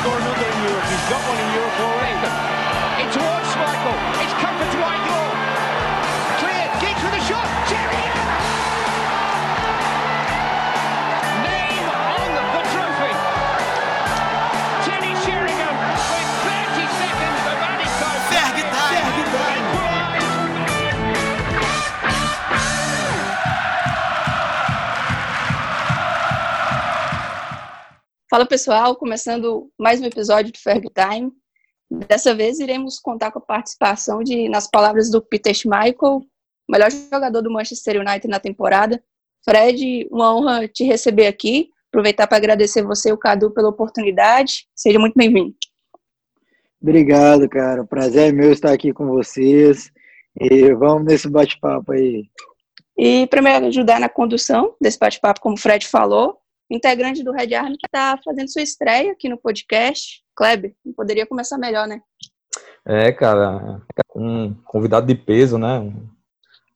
score another in Europe. He's got one in Europe already. It's towards Michael. It's comfort to Whitelaw. Fala pessoal, começando mais um episódio do Ferg Time. Dessa vez iremos contar com a participação de, nas palavras do Peter Schmeichel, melhor jogador do Manchester United na temporada. Fred, uma honra te receber aqui. Aproveitar para agradecer você e o Cadu pela oportunidade. Seja muito bem-vindo. Obrigado, cara. O prazer é meu estar aqui com vocês. E vamos nesse bate-papo aí. E para me ajudar na condução desse bate-papo, como o Fred falou, integrante do Red Army que está fazendo sua estreia aqui no podcast. Kleber, não poderia começar melhor, né? É, cara, um convidado de peso, né? Um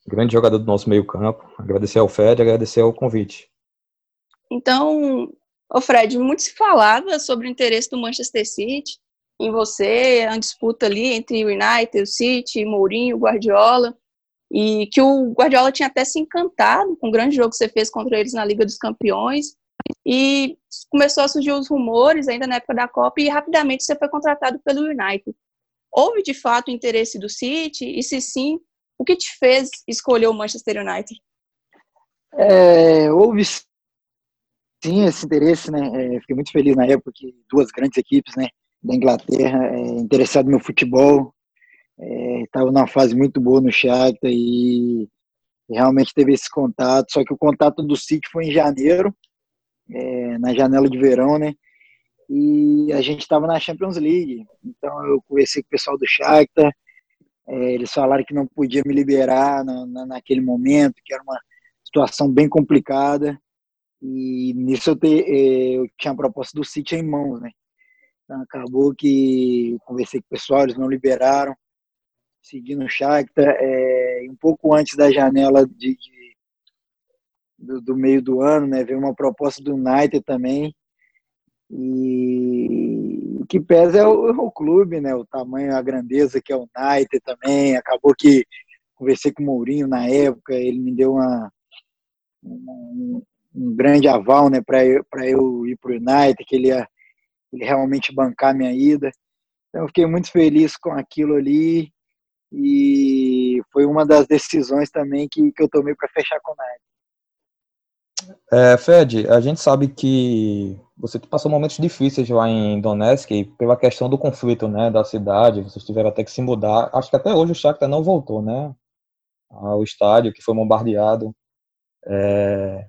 grande jogador do nosso meio-campo. Agradecer ao Fred, agradecer ao convite. Então, ô Fred, muito se falava sobre o interesse do Manchester City em você, a disputa ali entre o United, o City, Mourinho, Guardiola, e que o Guardiola tinha até se encantado com o grande jogo que você fez contra eles na Liga dos Campeões, e começou a surgir os rumores ainda na época da Copa e rapidamente você foi contratado pelo United. Houve de fato interesse do City? E se sim, o que te fez escolher o Manchester United? É, houve sim esse interesse, né? É, fiquei muito feliz na época que duas grandes equipes, né, da Inglaterra, é, interessado no meu futebol, estava numa fase muito boa no Shakhtar e realmente teve esse contato. Só que o contato do City foi em janeiro é, na janela de verão, né? E a gente estava na Champions League. Então eu conversei com o pessoal do Shakhtar. É, eles falaram que não podia me liberar na, na, naquele momento, que era uma situação bem complicada. E nisso eu, te, é, eu tinha a proposta do City em mãos, né? Então, acabou que conversei com o pessoal, eles não liberaram. Segui no Shakhtar. É, um pouco antes da janela de, de do, do, meio do ano, né? Veio uma proposta do United também. E o que pesa é o, o, clube, né? O tamanho, a grandeza que é o United também. Acabou que conversei com o Mourinho na época, ele me deu uma, um, um grande aval, né? Para eu, eu ir para o United, que ele ia ele realmente bancar minha ida. Então, eu fiquei muito feliz com aquilo ali e foi uma das decisões também que, que eu tomei para fechar com o United. É, a gente sabe que você passou momentos difíceis lá em Donetsk pela questão do conflito, né, da cidade, vocês tiveram até que se mudar. Acho que até hoje o Shakhtar não voltou, né, ao estádio que foi bombardeado. É,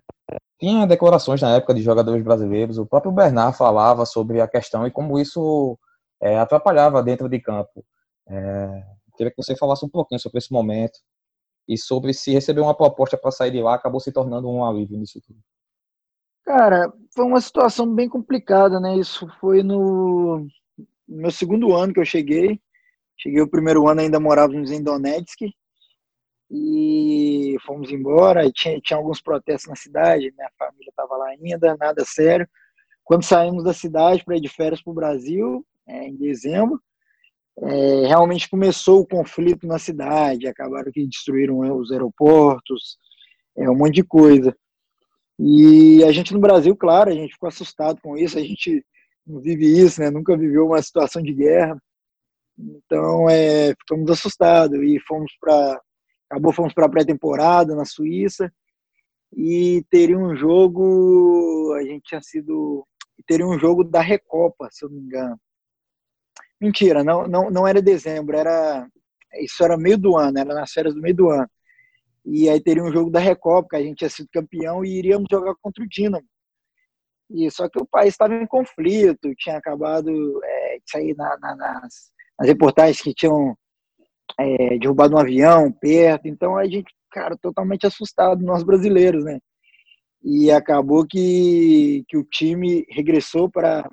tinha declarações na época de jogadores brasileiros, o próprio Bernard falava sobre a questão e como isso é, atrapalhava dentro de campo. É, queria que você falasse um pouquinho sobre esse momento e sobre se receber uma proposta para sair de lá acabou se tornando um alívio nisso tudo. Cara, foi uma situação bem complicada, né? Isso foi no meu segundo ano que eu cheguei. Cheguei o primeiro ano ainda morávamos em Donetsk e fomos embora. E tinha, tinha alguns protestos na cidade, minha família estava lá ainda, nada sério. Quando saímos da cidade para ir de férias para o Brasil, é, em dezembro, é, realmente começou o conflito na cidade, acabaram que destruíram os aeroportos, é, um monte de coisa. E a gente no Brasil, claro, a gente ficou assustado com isso, a gente não vive isso, né? nunca viveu uma situação de guerra. Então, é, ficamos assustados e fomos para acabou fomos para a pré-temporada na Suíça e teria um jogo, a gente tinha sido teria um jogo da Recopa, se eu não me engano. Mentira, não, não, não era dezembro, era isso era meio do ano, era nas férias do meio do ano. E aí teria um jogo da Recopa, que a gente tinha sido campeão e iríamos jogar contra o Dinamo. E só que o país estava em conflito, tinha acabado é, de sair na, na, nas, nas, reportagens que tinham é, derrubado um avião perto. Então a gente, cara, totalmente assustado, nós brasileiros, né? E acabou que, que o time regressou para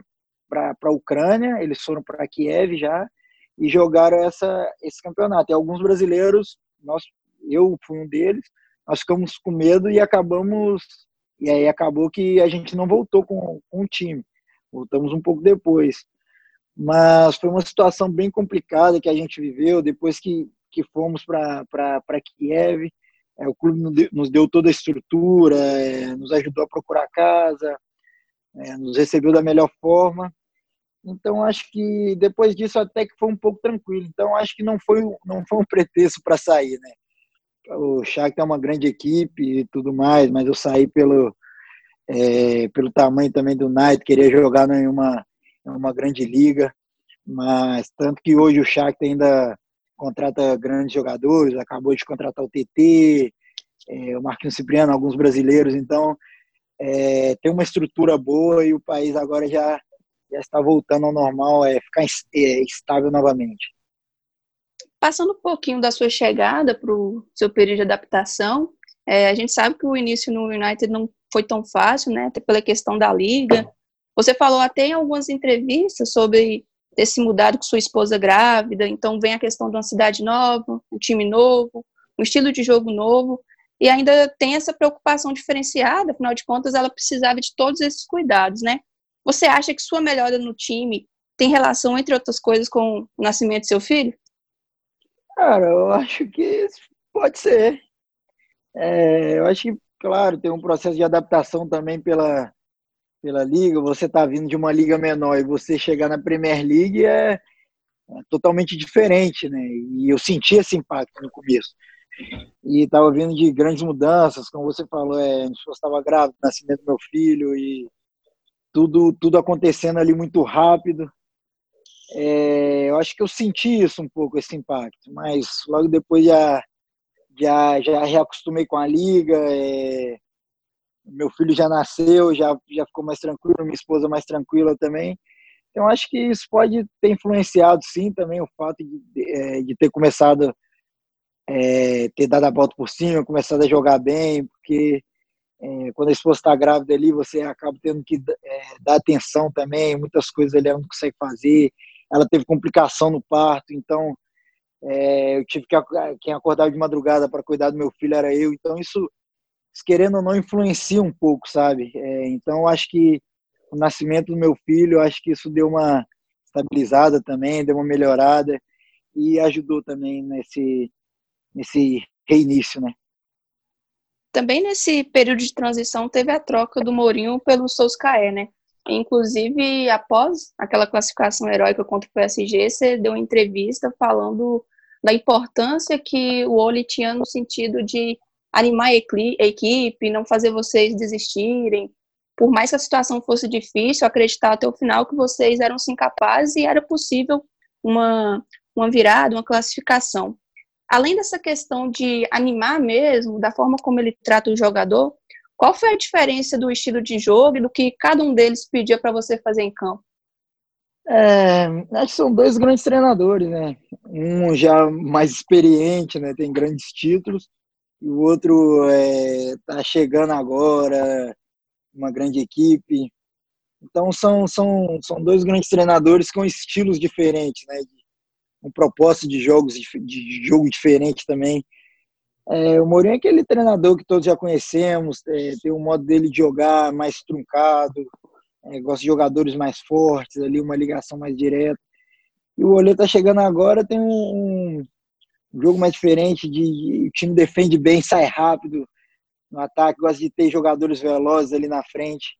para a Ucrânia, eles foram para Kiev já e jogaram essa, esse campeonato. E alguns brasileiros, nós, eu fui um deles, nós ficamos com medo e acabamos. E aí acabou que a gente não voltou com, com o time. Voltamos um pouco depois. Mas foi uma situação bem complicada que a gente viveu depois que, que fomos para Kiev. É, o clube nos deu toda a estrutura, é, nos ajudou a procurar casa, é, nos recebeu da melhor forma. Então acho que depois disso até que foi um pouco tranquilo. Então acho que não foi não foi um pretexto para sair, né? O Shakhtar é uma grande equipe e tudo mais, mas eu saí pelo é, pelo tamanho também do Knight, queria jogar em uma, em uma grande liga, mas tanto que hoje o Shakhtar ainda contrata grandes jogadores, acabou de contratar o TT, é, o Marquinhos Cipriano, alguns brasileiros, então é, tem uma estrutura boa e o país agora já, já está voltando ao normal, é ficar é, estável novamente. Passando um pouquinho da sua chegada para o seu período de adaptação, é, a gente sabe que o início no United não foi tão fácil, né? Até pela questão da liga. Você falou até em algumas entrevistas sobre ter se mudado com sua esposa grávida, então vem a questão de uma cidade nova, um time novo, um estilo de jogo novo, e ainda tem essa preocupação diferenciada, afinal de contas, ela precisava de todos esses cuidados, né? Você acha que sua melhora no time tem relação, entre outras coisas, com o nascimento do seu filho? Cara, eu acho que pode ser. É, eu acho que, claro, tem um processo de adaptação também pela, pela liga. Você está vindo de uma liga menor e você chegar na Premier League é, é, totalmente diferente, né? E eu senti esse impacto no começo. E estava vindo de grandes mudanças, como você falou, é, eu estava grávida, nascimento do meu filho e tudo, tudo acontecendo ali muito rápido. É, eu acho que eu senti isso um pouco, esse impacto, mas logo depois já já, já reacostumei com a liga, é, meu filho já nasceu, já, já ficou mais tranquilo, minha esposa mais tranquila também. Então, acho que isso pode ter influenciado, sim, também o fato de, de, é, ter começado, é, ter dado a volta por cima, começado a jogar bem, porque é, quando a esposa está grávida ali, você acaba tendo que é, dar atenção também, muitas coisas ali ela não consegue fazer, ela teve complicação no parto, então é, eu tive que quem acordava de madrugada para cuidar do meu filho era eu, então isso, querendo ou não, influencia um pouco, sabe? É, então acho que o nascimento do meu filho, acho que isso deu uma estabilizada também, deu uma melhorada e ajudou também nesse nesse reinício, né? Também nesse período de transição teve a troca do Mourinho pelo Solskjaer, né? Inclusive, após aquela classificação heróica contra o PSG, você deu uma entrevista falando da importância que o Oli tinha no sentido de animar a equipe, não fazer vocês desistirem. Por mais que a situação fosse difícil, acreditar até o final que vocês eram sim capazes e era possível uma, uma virada, uma classificação. Além dessa questão de animar mesmo, da forma como ele trata o jogador, qual foi a diferença do estilo de jogo e do que cada um deles pedia para você fazer em campo? É, acho que são dois grandes treinadores, né? Um já mais experiente, né? Tem grandes títulos, e o outro está é, chegando agora, uma grande equipe. Então são, são, são dois grandes treinadores com estilos diferentes, né? Um propósito de jogos de jogo diferente também. É, o Mourinho é aquele treinador que todos já conhecemos, é, tem um modo dele de jogar mais truncado, é, gosta de jogadores mais fortes, ali uma ligação mais direta. E o Olê tá chegando agora, tem um, um jogo mais diferente, de, o time defende bem, sai rápido no ataque, gosta de ter jogadores velozes ali na frente.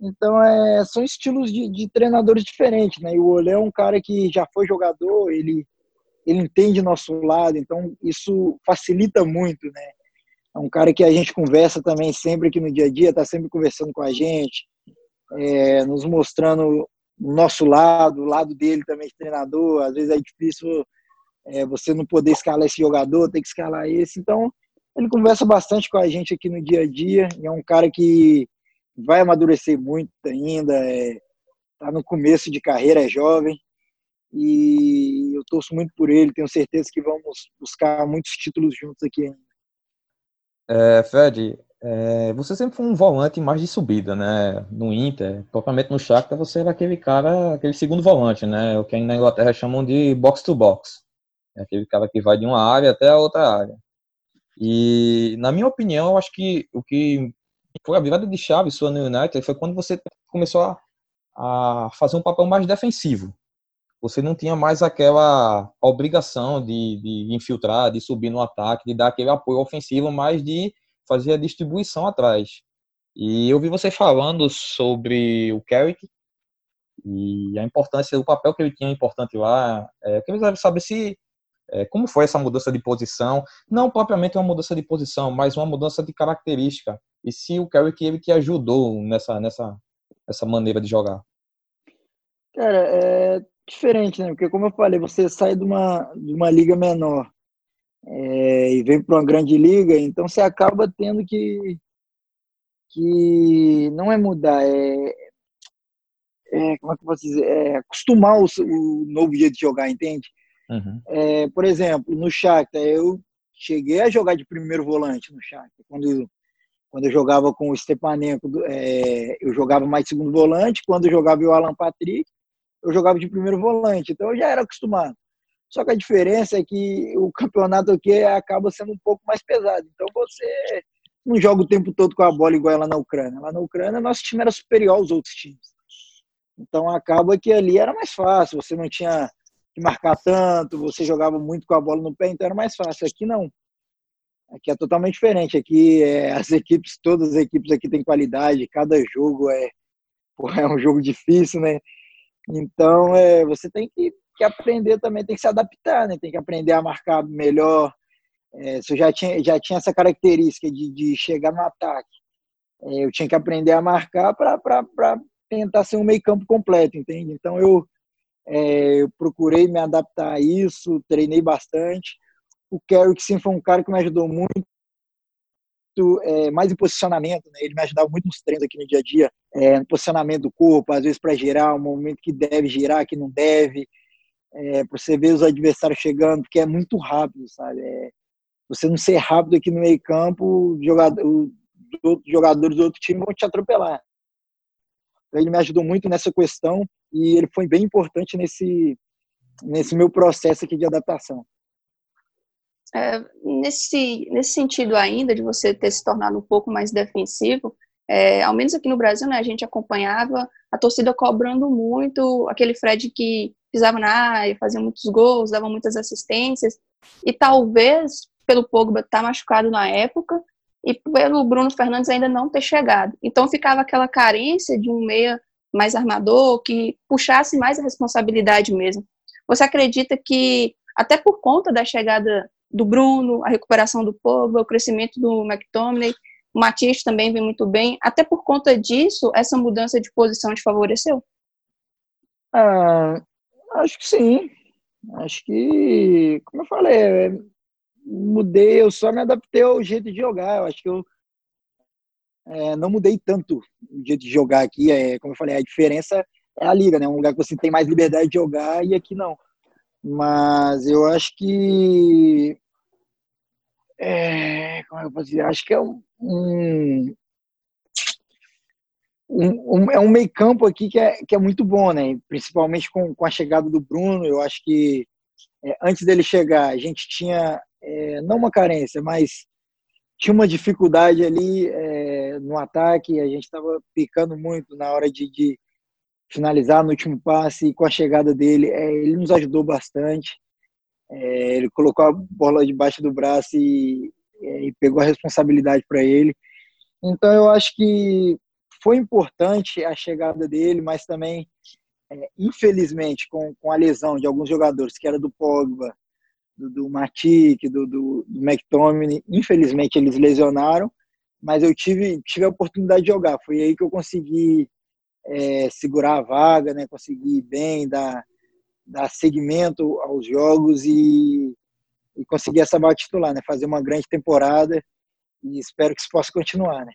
Então, é, são estilos de, de treinadores diferentes, né? E o Olê é um cara que já foi jogador, ele, ele entende nosso lado, então isso facilita muito, né? É um cara que a gente conversa também sempre aqui no dia a dia, tá sempre conversando com a gente, é, nos mostrando o nosso lado, o lado dele também de treinador. Às vezes é difícil é, você não poder escalar esse jogador, tem que escalar esse. Então, ele conversa bastante com a gente aqui no dia a dia. é um cara que vai amadurecer muito ainda, está é, no começo de carreira, é jovem. E eu torço muito por ele, tenho certeza que vamos buscar muitos títulos juntos aqui ainda. É, Fred, é, você sempre foi um volante mais de subida, né? No Inter, propriamente no Shakhtar, você era aquele cara, aquele segundo volante, né? O que na Inglaterra chamam de box to box. É aquele cara que vai de uma área até a outra área. E, na minha opinião, eu acho que o que foi a virada de chave sua no United foi quando você começou a, a fazer um papel mais defensivo. você não tinha mais aquela obrigação de, de infiltrar, de subir no ataque, de dar aquele apoio ofensivo, mas de fazer a distribuição atrás. E eu vi você falando sobre o Carrick e a importância, o papel que ele tinha importante lá. É, eu queria saber se como foi essa mudança de posição, não propriamente uma mudança de posição, mas uma mudança de característica. E se o Carrick ele te ajudou nessa nessa essa maneira de jogar. Cara, é diferente, né? Porque como eu falei, você sai de uma de uma liga menor é, e vem para uma grande liga, então você acaba tendo que que não é mudar, é, é como é que eu posso dizer, é acostumar o, o novo jeito de jogar, entende? Uhum. É, por exemplo, no Shakhtar, eu cheguei a jogar de primeiro volante no Shakhtar, quando quando eu jogava com o Stepanenko, é, eu jogava mais de segundo volante, quando eu jogava o Alan Patrick, eu jogava de primeiro volante, então eu já era acostumado. Só que a diferença é que o campeonato aqui acaba sendo um pouco mais pesado. Então você não joga o tempo todo com a bola igual lá na Ucrânia. Lá na Ucrânia, nosso time era superior aos outros times. Então acaba que ali era mais fácil, você não tinha marcar tanto, você jogava muito com a bola no pé, então era mais fácil. Aqui não. Aqui é totalmente diferente. Aqui é, as equipes, todas as equipes aqui têm qualidade, cada jogo é, porra, é um jogo difícil, né? Então é, você tem que, que aprender também, tem que se adaptar, né? Tem que aprender a marcar melhor. É, eu já tinha, já tinha essa característica de, de chegar no ataque, é, eu tinha que aprender a marcar para tentar ser um meio campo completo, entende? Então eu, é, eu procurei me adaptar a isso, treinei bastante o Carrick sim foi um cara que me ajudou muito é, mais em posicionamento, né? ele me ajudava muito nos treinos aqui no dia a dia, é, no posicionamento do corpo, às vezes para girar, um momento que deve girar, que não deve, é, para você ver os adversários chegando, porque é muito rápido, sabe? É, você não ser rápido aqui no meio campo, os jogadores, os jogadores do outro time vão te atropelar. Ele me ajudou muito nessa questão e ele foi bem importante nesse, nesse meu processo aqui de adaptação é, nesse, nesse sentido ainda, de você ter se tornado um pouco mais defensivo, é, ao menos aqui no Brasil, né, a gente acompanhava a torcida cobrando muito, aquele Fred que pisava na área, fazia muitos gols, dava muitas assistências, e talvez pelo Pogba estar tá machucado na época, e pelo Bruno Fernandes ainda não ter chegado. Então ficava aquela carência de um meia mais armador, que puxasse mais a responsabilidade mesmo. Você acredita que, até por conta da chegada do Bruno, a recuperação do povo, o crescimento do McTominay. O Matias também vem muito bem. Até por conta disso, essa mudança de posição te favoreceu? Ah, acho que sim. Acho que, como eu falei, mudei, eu só me adaptei ao jeito de jogar. Eu acho que eu é, não mudei tanto o jeito de jogar aqui. É, como eu falei, a diferença é a liga, né? Um lugar que você tem mais liberdade de jogar e aqui não. Mas eu acho que. É, como é eu posso dizer? Acho que é um. um, um é um meio campo aqui que é, que é muito bom, né? Principalmente com, com a chegada do Bruno. Eu acho que é, antes dele chegar, a gente tinha é, não uma carência, mas tinha uma dificuldade ali é, no ataque. A gente estava picando muito na hora de, de, finalizar no último passe e com a chegada dele, é, ele nos ajudou bastante. É, ele colocou a bola debaixo do braço e, é, e pegou a responsabilidade para ele. Então eu acho que foi importante a chegada dele, mas também, é, infelizmente, com, com a lesão de alguns jogadores, que era do Pogba, do, do Matic, do, do, do McTominay, infelizmente eles lesionaram, mas eu tive, tive a oportunidade de jogar. Foi aí que eu consegui é, segurar a vaga, né, conseguir ir bem, dar, dar segmento aos jogos e, e conseguir essa vaga titular, né, fazer uma grande temporada e espero que isso possa continuar, né.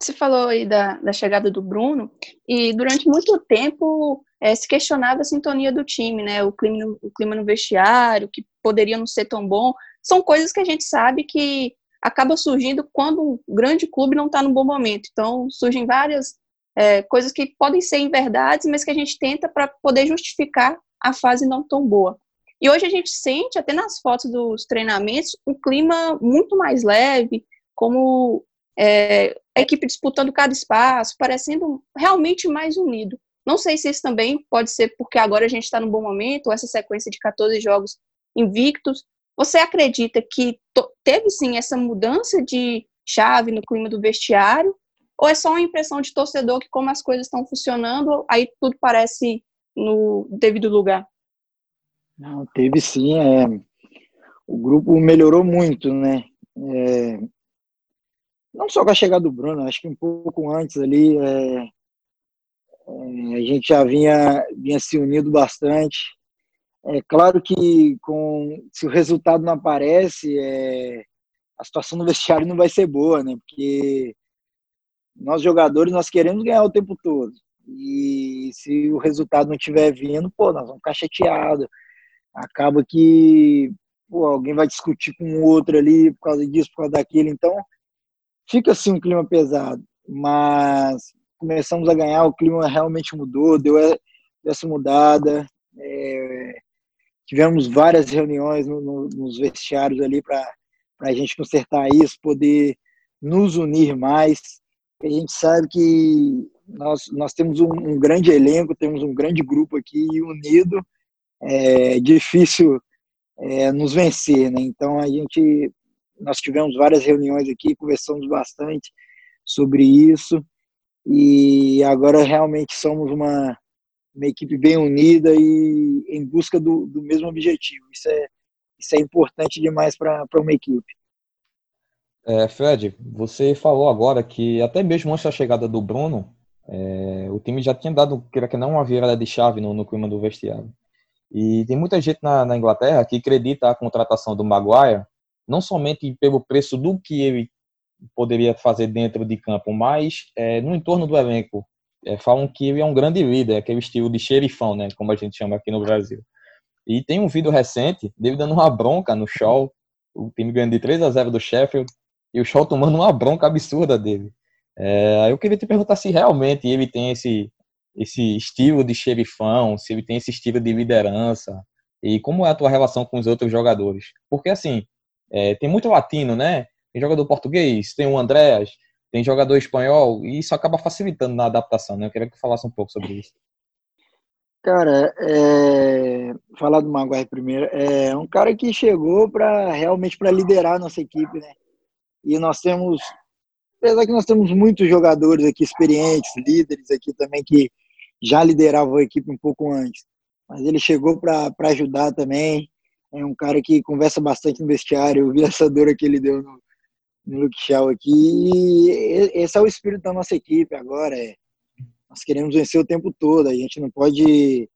Você falou aí da, da chegada do Bruno e durante muito tempo é, se questionava a sintonia do time, né, o clima, o clima no vestiário, que poderia não ser tão bom, são coisas que a gente sabe que acaba surgindo quando um grande clube não está no bom momento. Então, surgem várias é, coisas que podem ser inverdades, mas que a gente tenta para poder justificar a fase não tão boa. E hoje a gente sente, até nas fotos dos treinamentos, um clima muito mais leve, como é, a equipe disputando cada espaço, parecendo realmente mais unido. Não sei se isso também pode ser porque agora a gente está num bom momento, essa sequência de 14 jogos invictos. Você acredita que teve sim essa mudança de chave no clima do vestiário? Ou é só uma impressão de torcedor que, como as coisas estão funcionando, aí tudo parece no devido lugar? Não, teve sim. É, o grupo melhorou muito, né? É, não só com a chegada do Bruno, acho que um pouco antes ali, é, é, a gente já vinha, vinha se unindo bastante. É claro que com, se o resultado não aparece, é, a situação no vestiário não vai ser boa, né? Porque nós jogadores nós queremos ganhar o tempo todo. E se o resultado não estiver vindo, pô, nós vamos ficar chateados. Acaba que pô, alguém vai discutir com o outro ali por causa disso, por causa daquilo. Então, fica assim um clima pesado, mas começamos a ganhar, o clima realmente mudou, deu essa mudada. É, tivemos várias reuniões no, no, nos vestiários ali para a gente consertar isso, poder nos unir mais. A gente sabe que nós, nós temos um, um grande elenco, temos um grande grupo aqui unido. É difícil é, nos vencer, né? Então a gente nós tivemos várias reuniões aqui, conversamos bastante sobre isso e agora realmente somos uma, uma equipe bem unida e em busca do, do mesmo objetivo. Isso é, isso é importante demais para uma equipe. É, Fred, você falou agora que até mesmo antes da chegada do Bruno, é, o time já tinha dado, queira que não, uma virada de chave no, no clima do vestiário. E tem muita gente na, na Inglaterra que acredita a contratação do Maguire não somente pelo preço do que ele poderia fazer dentro de campo, mas é, no entorno do elenco. É, falam que ele é um grande líder, aquele estilo de xerifão, né, como a gente chama aqui no Brasil. E tem um vídeo recente dele dando uma bronca no show, o time ganhando de 3 a 0 do Sheffield, e o show tomando uma bronca absurda dele. É, eu queria te perguntar se realmente ele tem esse, esse estilo de xerifão, se ele tem esse estilo de liderança, e como é a tua relação com os outros jogadores. Porque, assim, é, tem muito latino, né? Tem jogador português, tem o Andréas, tem jogador espanhol, e isso acaba facilitando na adaptação, né? Eu queria que falasse um pouco sobre isso. Cara, é... falar do Maguire primeiro, é um cara que chegou para realmente para liderar a nossa equipe, né? E nós temos, apesar que nós temos muitos jogadores aqui experientes, líderes aqui também que já lideravam a equipe um pouco antes, mas ele chegou para ajudar também é um cara que conversa bastante no vestiário. Eu vi essa dor que ele deu no Luke Shaw aqui. E esse é o espírito da nossa equipe agora. É, nós queremos vencer o tempo todo. A gente não pode.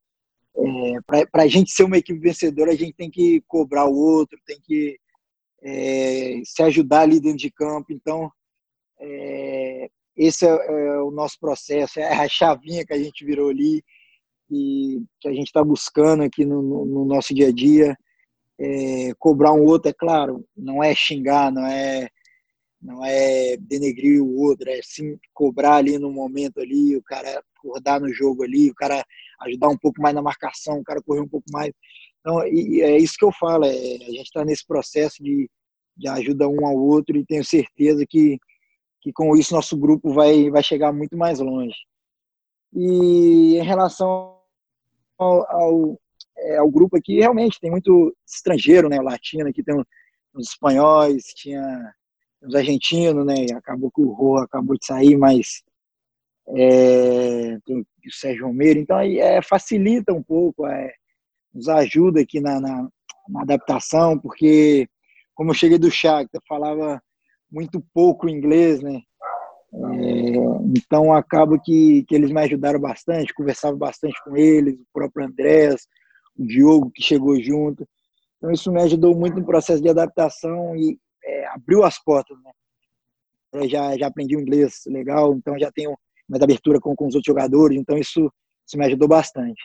É, Para a gente ser uma equipe vencedora, a gente tem que cobrar o outro, tem que é, se ajudar ali dentro de campo. Então, é, esse é, é, o nosso processo, é a chavinha que a gente virou ali e que a gente está buscando aqui no, no, no, nosso dia a dia é, cobrar um outro, é claro, não é xingar, não é não é denegrir o outro, é sim cobrar ali no momento ali, o cara acordar no jogo ali, o cara ajudar um pouco mais na marcação, o cara correr um pouco mais. Então, é isso que eu falo, é, a gente está nesse processo de, de ajuda um ao outro e tenho certeza que, que com isso nosso grupo vai, vai chegar muito mais longe. E em relação ao, ao é, o grupo aqui realmente tem muito estrangeiro, né? O latino aqui tem os espanhóis, tinha os argentinos, né? Acabou que o Rô acabou de sair, mas é, tem o Sérgio Romero, então aí é, facilita um pouco, é, nos ajuda aqui na, na, na, adaptação, porque como eu cheguei do Shakhtar, falava muito pouco inglês, né? É, então acaba que, que eles me ajudaram bastante, conversava bastante com eles, o próprio Andrés, o Diogo que chegou junto. Então isso me ajudou muito no processo de adaptação e é, abriu as portas, né? Eu já, já aprendi o inglês legal, então já tenho mais abertura com, com os outros jogadores, então isso, isso me ajudou bastante.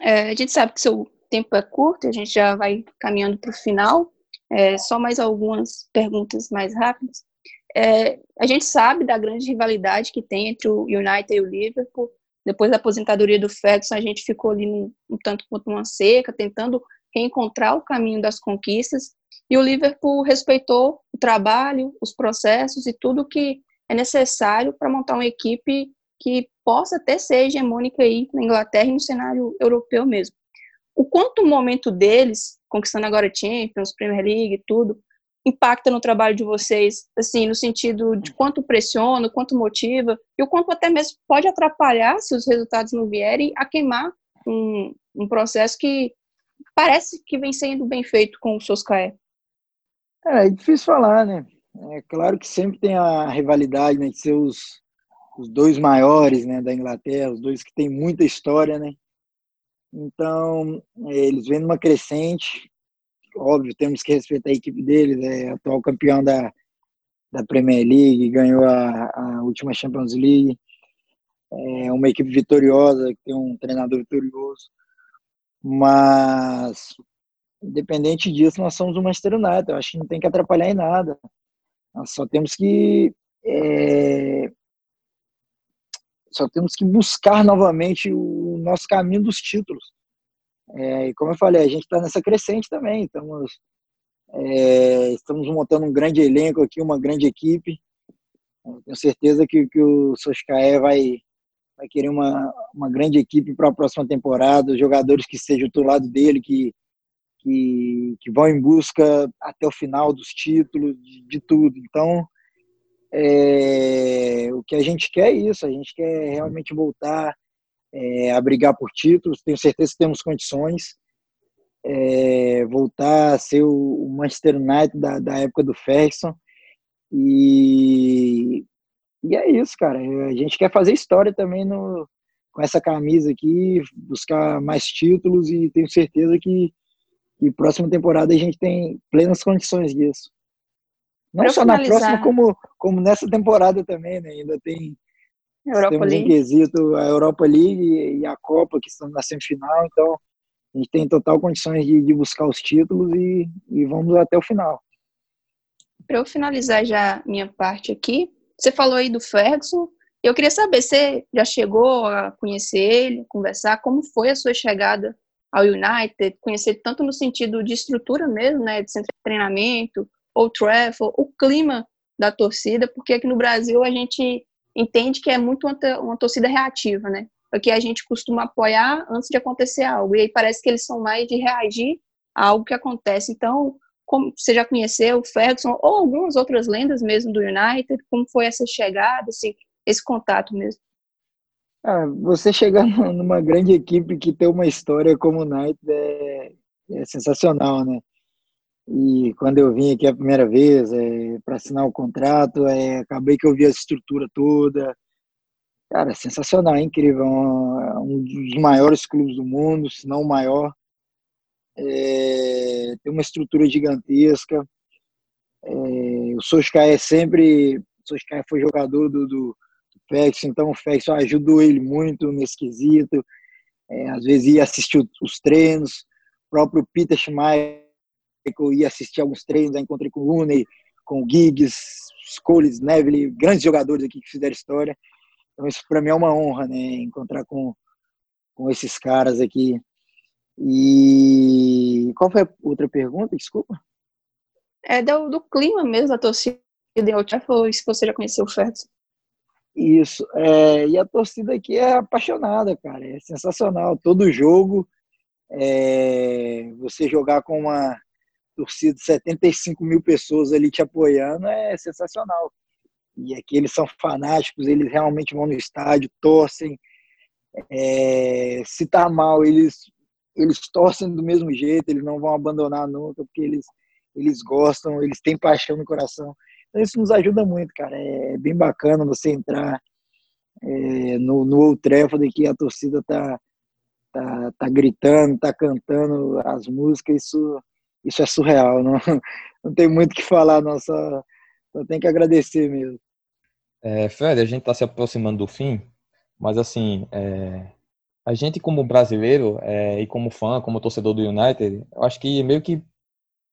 É, a gente sabe que seu tempo é curto, a gente já vai caminhando para o final. É, só mais algumas perguntas mais rápidas. É, a gente sabe da grande rivalidade que tem entre o United e o Liverpool. Depois da aposentadoria do Ferguson, a gente ficou ali um, um tanto quanto uma seca, tentando reencontrar o caminho das conquistas. E o Liverpool respeitou o trabalho, os processos e tudo que é necessário para montar uma equipe que possa até ser hegemônica aí na Inglaterra e no cenário europeu mesmo. O quanto o momento deles, conquistando agora Champions, Premier League e tudo, impacta no trabalho de vocês, assim, no sentido de quanto pressiona, quanto motiva, e o quanto até mesmo pode atrapalhar, se os resultados não vierem, a queimar um, um processo que parece que vem sendo bem feito com o Soscaé. É, é difícil falar, né? É claro que sempre tem a rivalidade né, de ser os, os dois maiores né, da Inglaterra, os dois que têm muita história, né? Então, é, eles vêm numa crescente, óbvio, temos que respeitar a equipe deles, é atual campeão da, da Premier League, ganhou a, a última Champions League, é uma equipe vitoriosa, que tem um treinador vitorioso, mas independente disso, nós somos o Manchester United, eu acho que não tem que atrapalhar em nada, nós só temos que é, só temos que buscar novamente o nosso caminho dos títulos. É, e como eu falei, a gente está nessa crescente também. Estamos, é, estamos montando um grande elenco aqui, uma grande equipe. tenho certeza que, que o Soscaé vai, vai querer uma, uma grande equipe para a próxima temporada, jogadores que sejam do lado dele, que, que, que vão em busca até o final dos títulos, de, de tudo. Então, é, o que a gente quer é isso, a gente quer realmente voltar é, a brigar por títulos, tenho certeza que temos condições, é, voltar a ser o Manchester United da, da época do Ferguson, e, e é isso, cara, a gente quer fazer história também no, com essa camisa aqui, buscar mais títulos, e tenho certeza que, que próxima temporada a gente tem plenas condições disso. Não pra só finalizar. na próxima, como, como nessa temporada também, né? Ainda tem Europa temos League. quesito a Europa League e a Copa, que estão na semifinal, então a gente tem total condições de, de buscar os títulos e, e vamos até o final. Para eu finalizar já minha parte aqui, você falou aí do Ferguson, eu queria saber, você já chegou a conhecer ele, conversar, como foi a sua chegada ao United, conhecer tanto no sentido de estrutura mesmo, né, de centro de treinamento, ou travel, o clima da torcida, porque aqui no Brasil a gente entende que é muito uma, torcida reativa, né? Porque a gente costuma apoiar antes de acontecer algo. E aí parece que eles são mais de reagir a algo que acontece. Então, como você já conheceu o Ferguson ou algumas outras lendas mesmo do United, como foi essa chegada, esse, esse contato mesmo? Ah, você chegar numa grande equipe que tem uma história como o United é, é sensacional, né? E quando eu vim aqui a primeira vez é, para assinar o contrato, é, acabei que eu vi a estrutura toda. Cara, sensacional, é incrível. Um, é um, dos maiores clubes do mundo, se não o maior. É, tem uma estrutura gigantesca. É, o Soscaé é sempre. O Soscaé foi jogador do, do, do Fex, então o Fex ajudou ele muito nesse quesito. É, às vezes ia assistir os treinos. O próprio Peter Schmeichel ia assistir alguns treinos, aí encontrei com o Rooney, com o Giggs, Scholes, Neville, grandes jogadores aqui que fizeram história. Então isso para mim é uma honra, né, encontrar com, com esses caras aqui. E qual foi a outra pergunta? Desculpa. É do, do clima mesmo da torcida em Old se você já conheceu o Ferguson. Isso. É, e a torcida aqui é apaixonada, cara. É sensacional. Todo jogo, é, você jogar com uma torcida de 75 mil pessoas ali te apoiando é sensacional. E aqui eles são fanáticos, eles realmente vão no estádio, torcem. É, se tá mal, eles, eles torcem do mesmo jeito, eles não vão abandonar nunca, porque eles, eles gostam, eles têm paixão no coração. Então isso nos ajuda muito, cara. É bem bacana você entrar é, no, no Old Trafford aqui, a torcida tá, tá, tá gritando, tá cantando as músicas, isso isso é surreal, não, não tem muito o que falar, não, só, só tem que agradecer mesmo. É, Fred, a gente está se aproximando do fim, mas assim, é, a gente como brasileiro é, e como fã, como torcedor do United, eu acho que meio que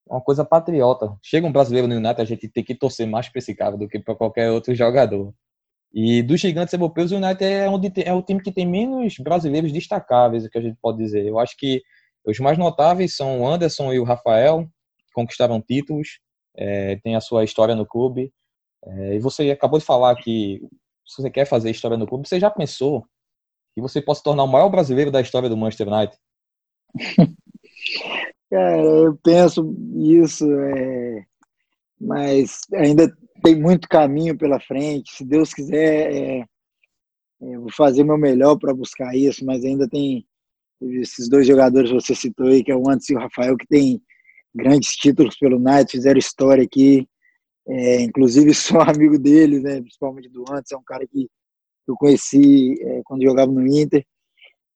uma coisa patriota. Chega um brasileiro no United, a gente tem que torcer mais para esse cara do que para qualquer outro jogador. E dos gigantes europeus, o United é, onde tem, é o time que tem menos brasileiros destacáveis, o que a gente pode dizer. Eu acho que os mais notáveis são o Anderson e o Rafael, que conquistaram títulos, é, tem a sua história no clube. É, e você acabou de falar que se você quer fazer história no clube, você já pensou que você possa tornar o maior brasileiro da história do Manchester United? Cara, eu penso isso, é... mas ainda tem muito caminho pela frente. Se Deus quiser, é... é vou fazer meu melhor para buscar isso, mas ainda tem esses dois jogadores que você citou aí, que é o Antes e o Rafael, que tem grandes títulos pelo United, fizeram história aqui. É, inclusive sou amigo deles, né, principalmente do Antes, é um cara que eu conheci é, quando jogava no Inter.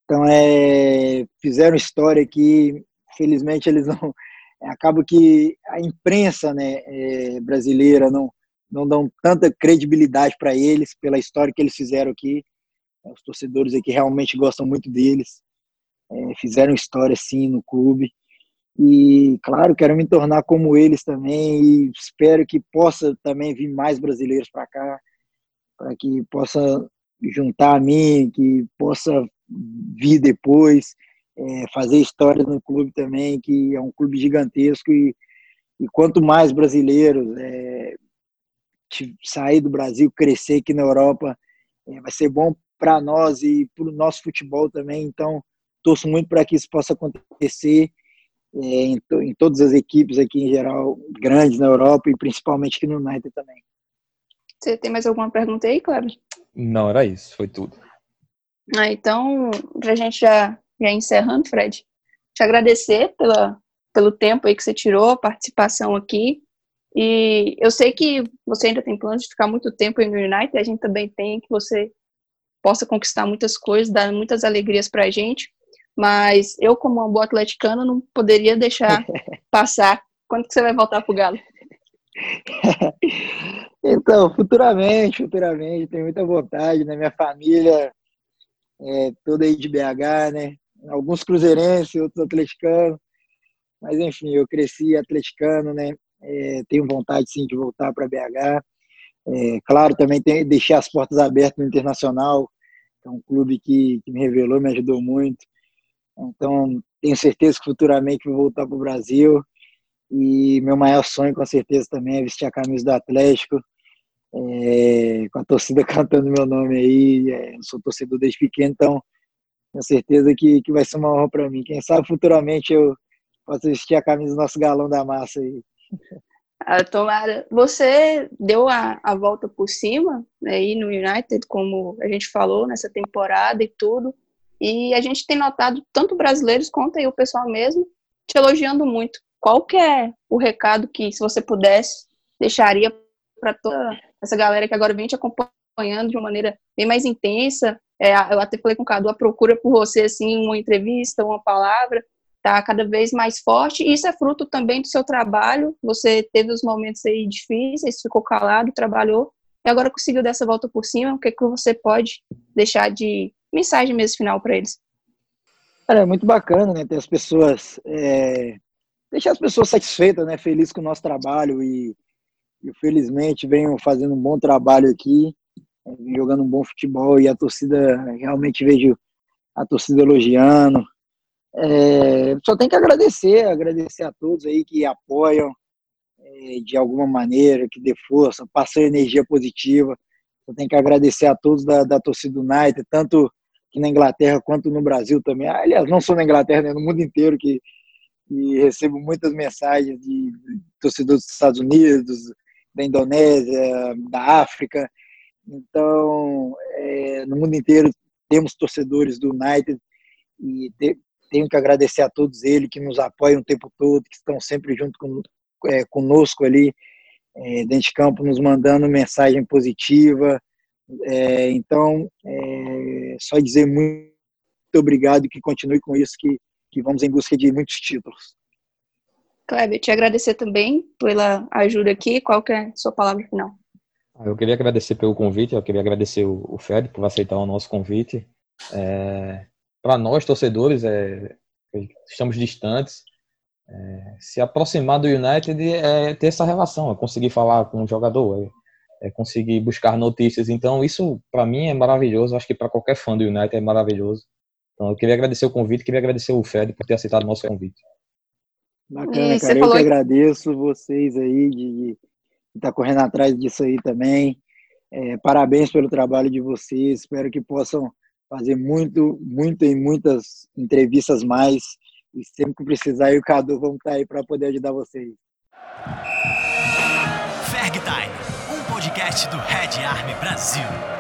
Então, é, fizeram história aqui, felizmente eles não. Acaba que a imprensa né, é, brasileira não, não dão tanta credibilidade para eles pela história que eles fizeram aqui. Os torcedores aqui realmente gostam muito deles. É, fizeram história sim no clube. E, claro, quero me tornar como eles também. E espero que possa também vir mais brasileiros para cá, para que possa juntar a mim, que possa vir depois é, fazer história no clube também, que é um clube gigantesco e, e quanto mais brasileiros é, sair do Brasil, crescer aqui na Europa, é, vai ser bom para nós e para o nosso futebol também. Então, torço muito para que isso possa acontecer é, em, to, em, todas as equipes aqui em geral, grandes na Europa e principalmente aqui no United também. Você tem mais alguma pergunta aí, Cleber? Não, era isso, foi tudo. Ah, então, para a gente já já encerrando, Fred, te agradecer pela, pelo tempo aí que você tirou, a participação aqui. E eu sei que você ainda tem planos de ficar muito tempo no United, a gente também tem, que você possa conquistar muitas coisas, dar muitas alegrias pra gente. Mas eu, como uma boa atleticana, não poderia deixar passar. Quando que você vai voltar pro Galo? então, futuramente, futuramente, tenho muita vontade, né? Minha família é toda aí de BH, né? Alguns cruzeirenses, outros atleticanos, mas enfim, eu cresci atleticano, né? É, tenho vontade sim de voltar para BH. É, claro, também tem, deixei as portas abertas no Internacional, é um clube que, que me revelou, me ajudou muito. Então, tenho certeza que futuramente vou voltar para o Brasil. E meu maior sonho, com certeza, também é vestir a camisa do Atlético, é, com a torcida cantando meu nome aí. É, sou torcedor desde pequeno, então tenho certeza que, que vai ser uma honra para mim. Quem sabe futuramente eu posso vestir a camisa do nosso galão da massa aí. Ah, tomara. Você deu a, a volta por cima né, aí no United, como a gente falou nessa temporada e tudo. E a gente tem notado tanto brasileiros quanto aí o pessoal mesmo te elogiando muito. Qual que é o recado que, se você pudesse, deixaria para toda essa galera que agora vem te acompanhando de uma maneira bem mais intensa é, eu até falei com o Cadu, a procura por você, assim, uma entrevista, uma palavra, tá cada vez mais forte. E isso é fruto também do seu trabalho. Você teve os momentos aí difíceis, ficou calado, trabalhou, e agora conseguiu dessa volta por cima. O que, é que você pode deixar de mensagem mesmo final para eles? Cara, é muito bacana, né? Ter as pessoas. É... Deixar as pessoas satisfeitas, né? Felizes com o nosso trabalho e, e felizmente venho fazendo um bom trabalho aqui jogando um bom futebol e a torcida, realmente vejo a torcida elogiando. É, só tem que agradecer, agradecer a todos aí que apoiam é, de alguma maneira, que dê força, passam energia positiva. Só tem que agradecer a todos da, da torcida do United, tanto na Inglaterra quanto no Brasil também. Aliás, não só na Inglaterra, né, no mundo inteiro, que, que recebo muitas mensagens de torcedores dos Estados Unidos, da Indonésia, da África, então, é, no mundo inteiro temos torcedores do United e te, tenho que agradecer a todos eles que nos apoiam o tempo todo, que estão sempre junto com, é, conosco ali é, dentro de campo, nos mandando mensagem positiva. É, então, é, só dizer muito obrigado e que continue com isso, que, que vamos em busca de muitos títulos. Kleber, te agradecer também pela ajuda aqui. Qual que é a sua palavra final? Eu queria agradecer pelo convite, eu queria agradecer o, Fred por aceitar o nosso convite. É, Para nós, torcedores, é, estamos distantes. É, se aproximar do United é ter essa relação, é conseguir falar com o jogador, é, é conseguir buscar notícias. Então, isso para mim é maravilhoso. Acho que para qualquer fã do United é maravilhoso. Então, eu queria agradecer o convite, queria agradecer o Fred por ter aceitado o nosso convite. Bacana, cara. Eu que agradeço vocês aí de estar tá correndo atrás disso aí também. É, parabéns pelo trabalho de vocês. Espero que possam fazer muito, muito e muitas entrevistas mais. E sempre que precisar, eu e o Cadu vamos estar aí para poder ajudar vocês. Ferg Time, um podcast do Red Army Brasil.